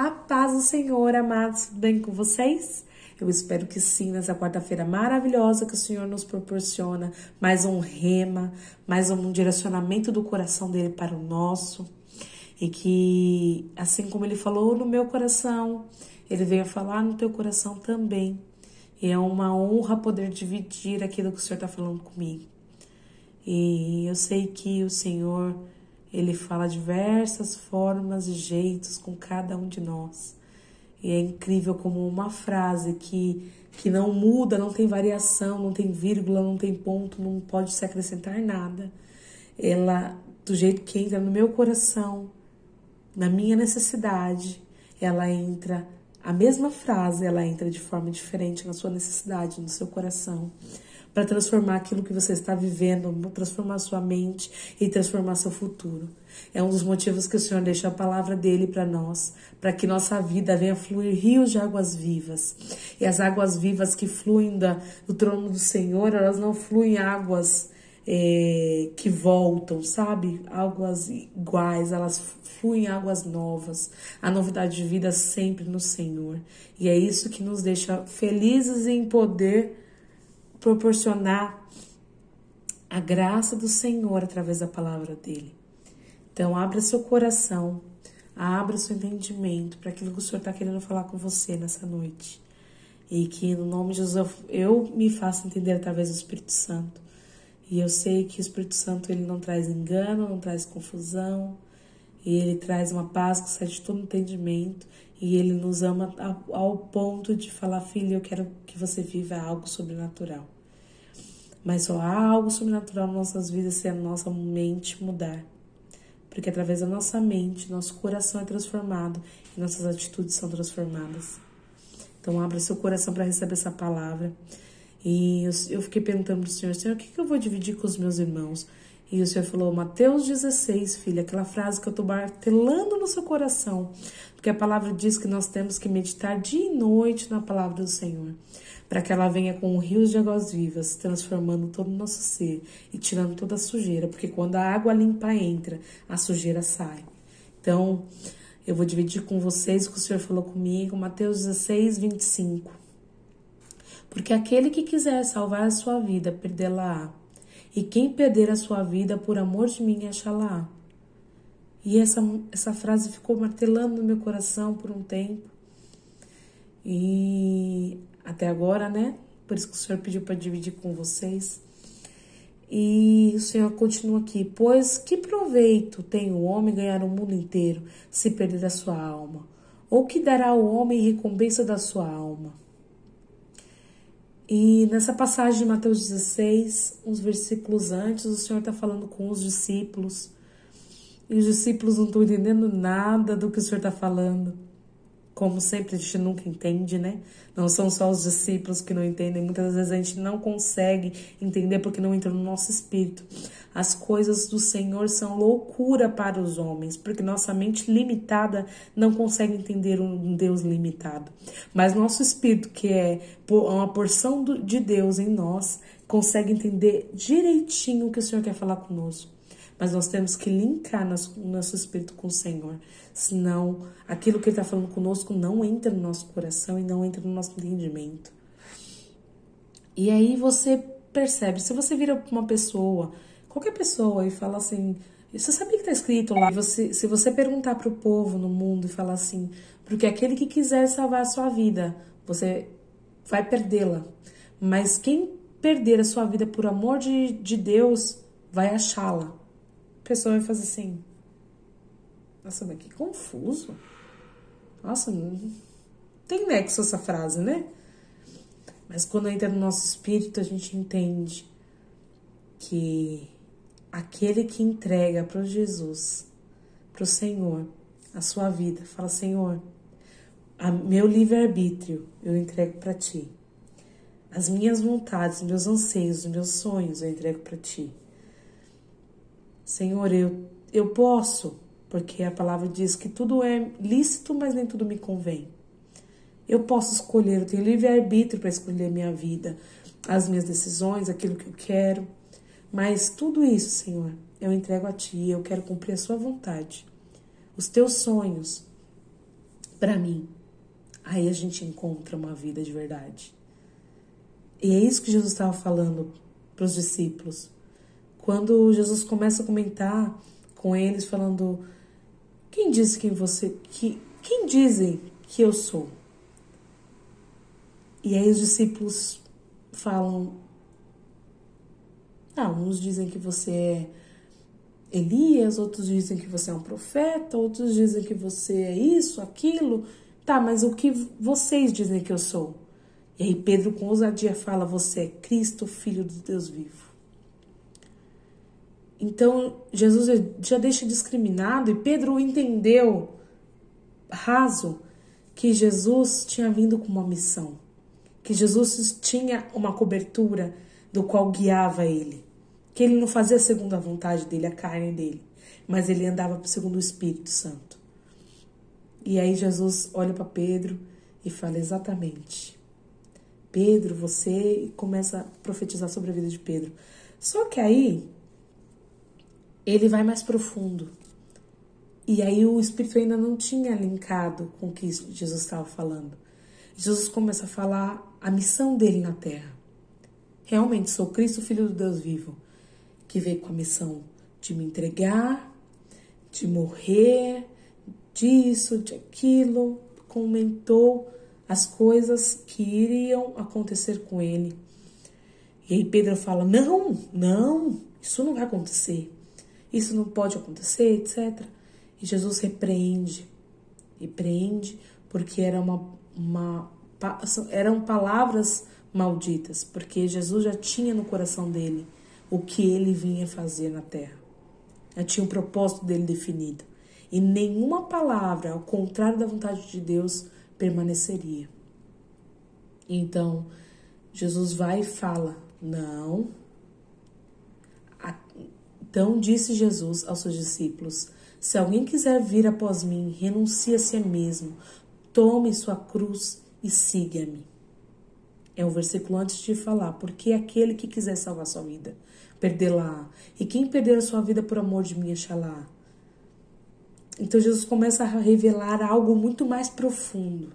A paz do Senhor, amados, tudo bem com vocês? Eu espero que sim, nessa quarta-feira maravilhosa que o Senhor nos proporciona, mais um rema, mais um direcionamento do coração dele para o nosso. E que, assim como ele falou no meu coração, ele veio falar no teu coração também. E é uma honra poder dividir aquilo que o Senhor está falando comigo. E eu sei que o Senhor ele fala diversas formas e jeitos com cada um de nós. E é incrível como uma frase que, que não muda, não tem variação, não tem vírgula, não tem ponto, não pode se acrescentar nada. Ela, do jeito que entra no meu coração, na minha necessidade, ela entra, a mesma frase, ela entra de forma diferente na sua necessidade, no seu coração para transformar aquilo que você está vivendo, transformar sua mente e transformar seu futuro. É um dos motivos que o Senhor deixa a palavra dele para nós, para que nossa vida venha fluir rios de águas vivas. E as águas vivas que fluem da, do trono do Senhor, elas não fluem águas é, que voltam, sabe? Águas iguais, elas fluem águas novas. A novidade de vida sempre no Senhor. E é isso que nos deixa felizes em poder proporcionar a graça do Senhor através da palavra dele. Então, abra seu coração, abra seu entendimento para aquilo que o Senhor está querendo falar com você nessa noite. E que no nome de Jesus eu me faça entender através do Espírito Santo. E eu sei que o Espírito Santo ele não traz engano, não traz confusão, e ele traz uma paz que sai de todo entendimento, e ele nos ama ao ponto de falar: Filho, eu quero que você viva algo sobrenatural. Mas só há algo sobrenatural nas nossas vidas se a nossa mente mudar. Porque através da nossa mente, nosso coração é transformado e nossas atitudes são transformadas. Então, abra seu coração para receber essa palavra. E eu, eu fiquei perguntando para o Senhor: Senhor, o que, que eu vou dividir com os meus irmãos? E o Senhor falou, Mateus 16, filha, aquela frase que eu estou martelando no seu coração. Porque a palavra diz que nós temos que meditar dia e noite na palavra do Senhor. Para que ela venha com rios de águas vivas, transformando todo o nosso ser e tirando toda a sujeira. Porque quando a água limpa entra, a sujeira sai. Então, eu vou dividir com vocês o que o Senhor falou comigo, Mateus 16, 25. Porque aquele que quiser salvar a sua vida, perdê-la-á e quem perder a sua vida por amor de mim, achará. E essa, essa frase ficou martelando no meu coração por um tempo. E até agora, né? Por isso que o Senhor pediu para dividir com vocês. E o Senhor continua aqui: Pois que proveito tem o homem ganhar o mundo inteiro se perder a sua alma? Ou que dará o homem recompensa da sua alma? E nessa passagem de Mateus 16, uns versículos antes, o Senhor está falando com os discípulos. E os discípulos não estão entendendo nada do que o Senhor está falando. Como sempre, a gente nunca entende, né? Não são só os discípulos que não entendem. Muitas vezes a gente não consegue entender porque não entra no nosso espírito. As coisas do Senhor são loucura para os homens, porque nossa mente limitada não consegue entender um Deus limitado. Mas nosso espírito, que é uma porção de Deus em nós, consegue entender direitinho o que o Senhor quer falar conosco. Mas nós temos que linkar nosso, nosso espírito com o Senhor. Senão, aquilo que Ele está falando conosco não entra no nosso coração e não entra no nosso entendimento. E aí você percebe, se você vira uma pessoa qualquer pessoa e fala assim, você sabia que está escrito lá? Você, se você perguntar para o povo no mundo e falar assim, porque aquele que quiser salvar a sua vida, você vai perdê-la. Mas quem perder a sua vida por amor de, de Deus, vai achá-la. Pessoa vai fazer assim. Nossa, mas que confuso. Nossa, não tem nexo essa frase, né? Mas quando entra no nosso espírito, a gente entende que aquele que entrega para Jesus, para o Senhor, a sua vida, fala: Senhor, meu livre-arbítrio eu entrego para ti. As minhas vontades, meus anseios, meus sonhos eu entrego para ti. Senhor, eu, eu posso, porque a palavra diz que tudo é lícito, mas nem tudo me convém. Eu posso escolher, eu tenho livre-arbítrio para escolher minha vida, as minhas decisões, aquilo que eu quero. Mas tudo isso, Senhor, eu entrego a Ti, eu quero cumprir a Sua vontade, os Teus sonhos. para mim. Aí a gente encontra uma vida de verdade. E é isso que Jesus estava falando para os discípulos. Quando Jesus começa a comentar com eles, falando: Quem disse que você. Que, quem dizem que eu sou? E aí os discípulos falam: Ah, uns dizem que você é Elias, outros dizem que você é um profeta, outros dizem que você é isso, aquilo. Tá, mas o que vocês dizem que eu sou? E aí Pedro com ousadia fala: Você é Cristo, filho do Deus vivo. Então Jesus já deixa discriminado e Pedro entendeu raso que Jesus tinha vindo com uma missão, que Jesus tinha uma cobertura do qual guiava ele que ele não fazia segundo a vontade dele, a carne dele, mas ele andava segundo o Espírito Santo. E aí Jesus olha para Pedro e fala exatamente. Pedro, você começa a profetizar sobre a vida de Pedro. Só que aí ele vai mais profundo. E aí o Espírito ainda não tinha linkado com o que Jesus estava falando. Jesus começa a falar a missão dele na terra. Realmente sou Cristo, filho do Deus vivo que veio com a missão de me entregar, de morrer, disso, de aquilo, comentou as coisas que iriam acontecer com ele. E aí Pedro fala: Não, não, isso não vai acontecer, isso não pode acontecer, etc. E Jesus repreende, repreende, porque era uma, uma, eram palavras malditas, porque Jesus já tinha no coração dele o que ele vinha fazer na terra. Eu tinha um propósito dele definido. E nenhuma palavra, ao contrário da vontade de Deus, permaneceria. Então, Jesus vai e fala: Não. Então disse Jesus aos seus discípulos: Se alguém quiser vir após mim, renuncie a si mesmo, tome sua cruz e siga-me. É o versículo antes de falar, porque aquele que quiser salvar sua vida perdê-la. E quem perder a sua vida por amor de mim, achará. Então Jesus começa a revelar algo muito mais profundo.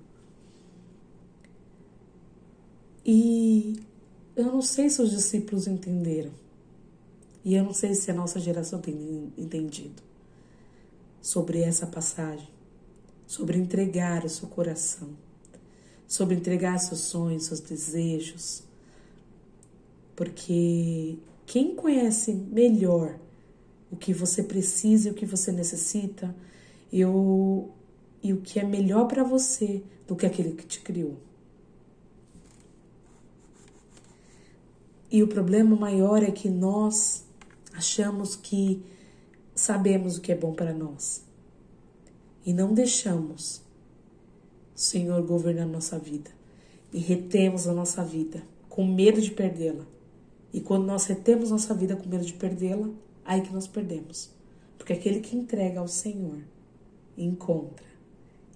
E eu não sei se os discípulos entenderam. E eu não sei se a nossa geração tem entendido sobre essa passagem, sobre entregar o seu coração, sobre entregar seus sonhos, seus desejos. Porque quem conhece melhor o que você precisa e o que você necessita e o, e o que é melhor para você do que aquele que te criou. E o problema maior é que nós achamos que sabemos o que é bom para nós e não deixamos o Senhor governar nossa vida e retemos a nossa vida com medo de perdê-la e quando nós retemos nossa vida com medo de perdê-la, aí que nós perdemos. Porque aquele que entrega ao Senhor encontra,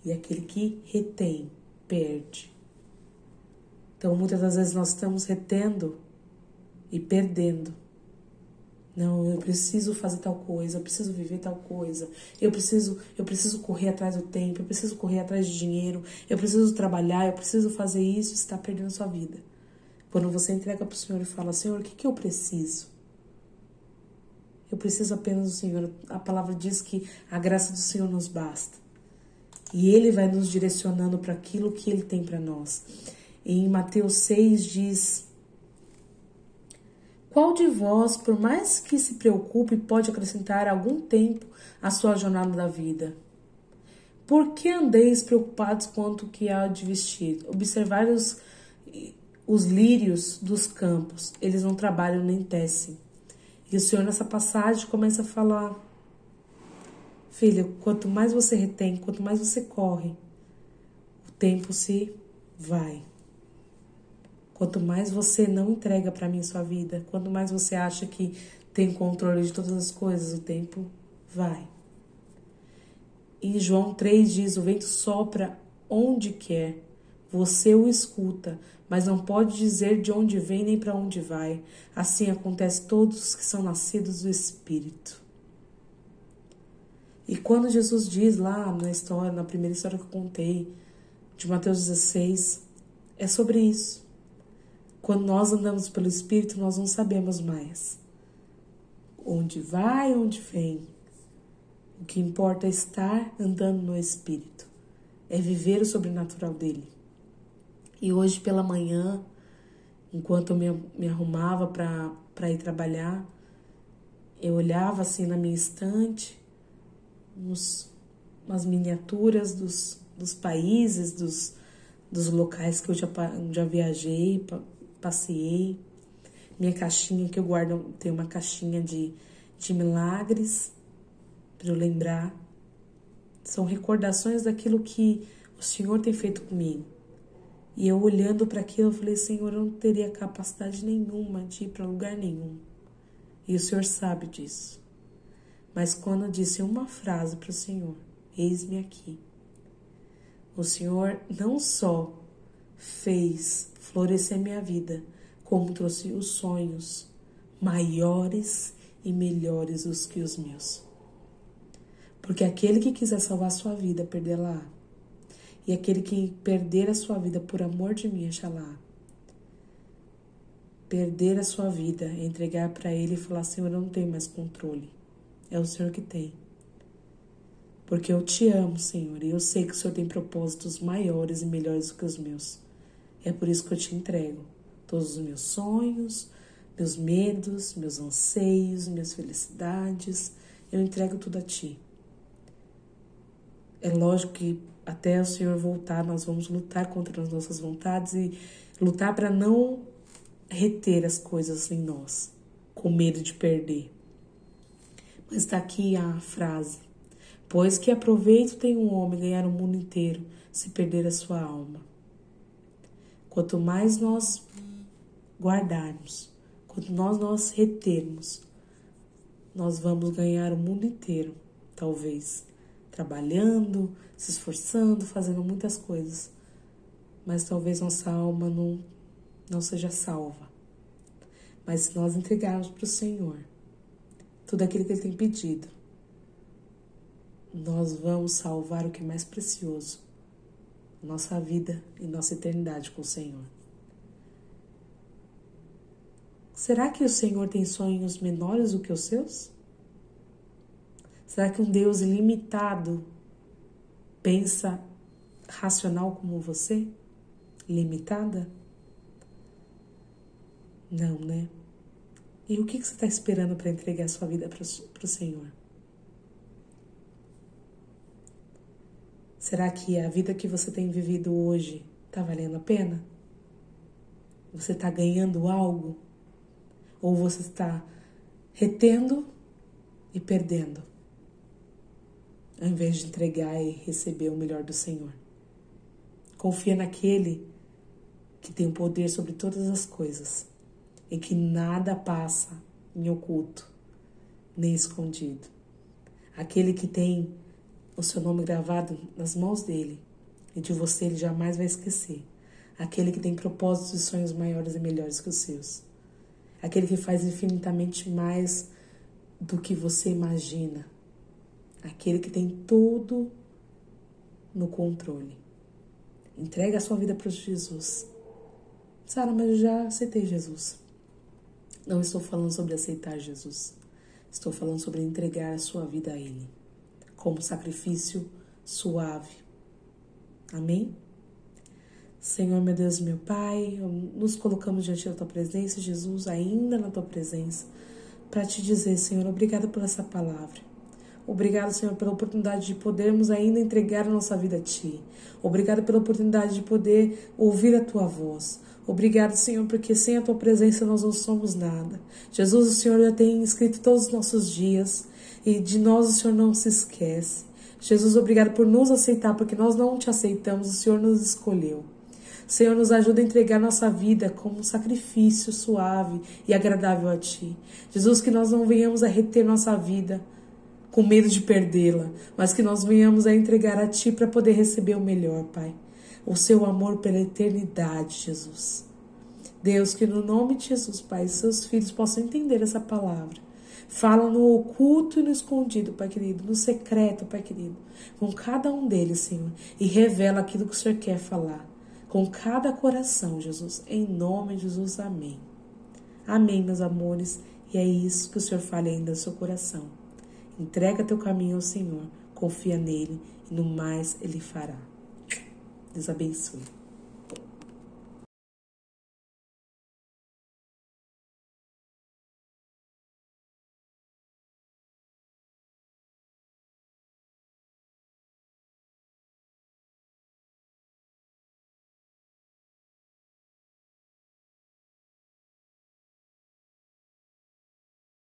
e aquele que retém perde. Então, muitas das vezes nós estamos retendo e perdendo. Não, eu preciso fazer tal coisa, eu preciso viver tal coisa. Eu preciso, eu preciso correr atrás do tempo, eu preciso correr atrás de dinheiro, eu preciso trabalhar, eu preciso fazer isso, está perdendo sua vida. Quando você entrega para o Senhor e fala: Senhor, o que, que eu preciso? Eu preciso apenas do Senhor. A palavra diz que a graça do Senhor nos basta. E Ele vai nos direcionando para aquilo que Ele tem para nós. Em Mateus 6 diz: Qual de vós, por mais que se preocupe, pode acrescentar algum tempo à sua jornada da vida? Por que andeis preocupados quanto que há de vestir? Observai os os lírios dos campos, eles não trabalham nem tecem. E o Senhor, nessa passagem, começa a falar: Filha, quanto mais você retém, quanto mais você corre, o tempo se vai. Quanto mais você não entrega para mim sua vida, quanto mais você acha que tem controle de todas as coisas, o tempo vai. E João 3 diz: O vento sopra onde quer, você o escuta, mas não pode dizer de onde vem nem para onde vai. Assim acontece todos os que são nascidos do Espírito. E quando Jesus diz lá na história, na primeira história que eu contei, de Mateus 16, é sobre isso. Quando nós andamos pelo Espírito, nós não sabemos mais onde vai, onde vem. O que importa é estar andando no Espírito, é viver o sobrenatural dele. E hoje pela manhã, enquanto eu me, me arrumava para ir trabalhar, eu olhava assim na minha estante, uns, umas miniaturas dos, dos países, dos, dos locais que eu já, já viajei, passei. Minha caixinha que eu guardo, tem uma caixinha de, de milagres para eu lembrar. São recordações daquilo que o Senhor tem feito comigo. E eu olhando para aquilo, eu falei: Senhor, eu não teria capacidade nenhuma de ir para lugar nenhum. E o Senhor sabe disso. Mas quando eu disse uma frase para o Senhor: Eis-me aqui. O Senhor não só fez florescer minha vida, como trouxe os sonhos maiores e melhores os que os meus. Porque aquele que quiser salvar sua vida, perdê-la. E aquele que perder a sua vida por amor de mim, Xalá. Perder a sua vida, entregar para ele e falar: Senhor, eu não tenho mais controle. É o Senhor que tem. Porque eu te amo, Senhor, e eu sei que o Senhor tem propósitos maiores e melhores do que os meus. É por isso que eu te entrego todos os meus sonhos, meus medos, meus anseios, minhas felicidades. Eu entrego tudo a Ti. É lógico que até o Senhor voltar, nós vamos lutar contra as nossas vontades e lutar para não reter as coisas em nós, com medo de perder. Mas está aqui a frase: Pois que aproveito tem um homem ganhar o mundo inteiro se perder a sua alma. Quanto mais nós guardarmos, quanto nós nós retermos, nós vamos ganhar o mundo inteiro, talvez, trabalhando, se esforçando, fazendo muitas coisas. Mas talvez nossa alma não, não seja salva. Mas se nós entregarmos para o Senhor tudo aquilo que Ele tem pedido, nós vamos salvar o que é mais precioso, nossa vida e nossa eternidade com o Senhor. Será que o Senhor tem sonhos menores do que os seus? Será que um Deus ilimitado pensa racional como você? Limitada? Não, né? E o que você está esperando para entregar sua vida para o Senhor? Será que a vida que você tem vivido hoje está valendo a pena? Você está ganhando algo? Ou você está retendo e perdendo? Ao invés de entregar e receber o melhor do Senhor. Confia naquele que tem o poder sobre todas as coisas e que nada passa em oculto nem escondido. Aquele que tem o seu nome gravado nas mãos dele e de você ele jamais vai esquecer. Aquele que tem propósitos e sonhos maiores e melhores que os seus aquele que faz infinitamente mais do que você imagina, aquele que tem tudo no controle. Entrega a sua vida para Jesus. Sara, mas eu já aceitei Jesus. Não estou falando sobre aceitar Jesus. Estou falando sobre entregar a sua vida a Ele como sacrifício suave. Amém? Senhor, meu Deus, meu Pai, nos colocamos diante da tua presença, Jesus, ainda na tua presença, para te dizer, Senhor, obrigada por essa palavra. Obrigado, Senhor, pela oportunidade de podermos ainda entregar a nossa vida a Ti. Obrigado pela oportunidade de poder ouvir a Tua voz. Obrigado, Senhor, porque sem a Tua presença nós não somos nada. Jesus, o Senhor já tem escrito todos os nossos dias e de nós o Senhor não se esquece. Jesus, obrigado por nos aceitar, porque nós não te aceitamos, o Senhor nos escolheu. Senhor, nos ajuda a entregar nossa vida como um sacrifício suave e agradável a Ti. Jesus, que nós não venhamos a reter nossa vida com medo de perdê-la, mas que nós venhamos a entregar a Ti para poder receber o melhor, Pai. O Seu amor pela eternidade, Jesus. Deus, que no nome de Jesus, Pai, seus filhos possam entender essa palavra Fala no oculto e no escondido, Pai querido, no secreto, Pai querido, com cada um deles, Senhor, e revela aquilo que o Senhor quer falar, com cada coração, Jesus, em nome de Jesus, amém. Amém, meus amores, e é isso que o Senhor fala ainda no seu coração. Entrega teu caminho ao Senhor, confia nele e no mais ele fará. Deus abençoe.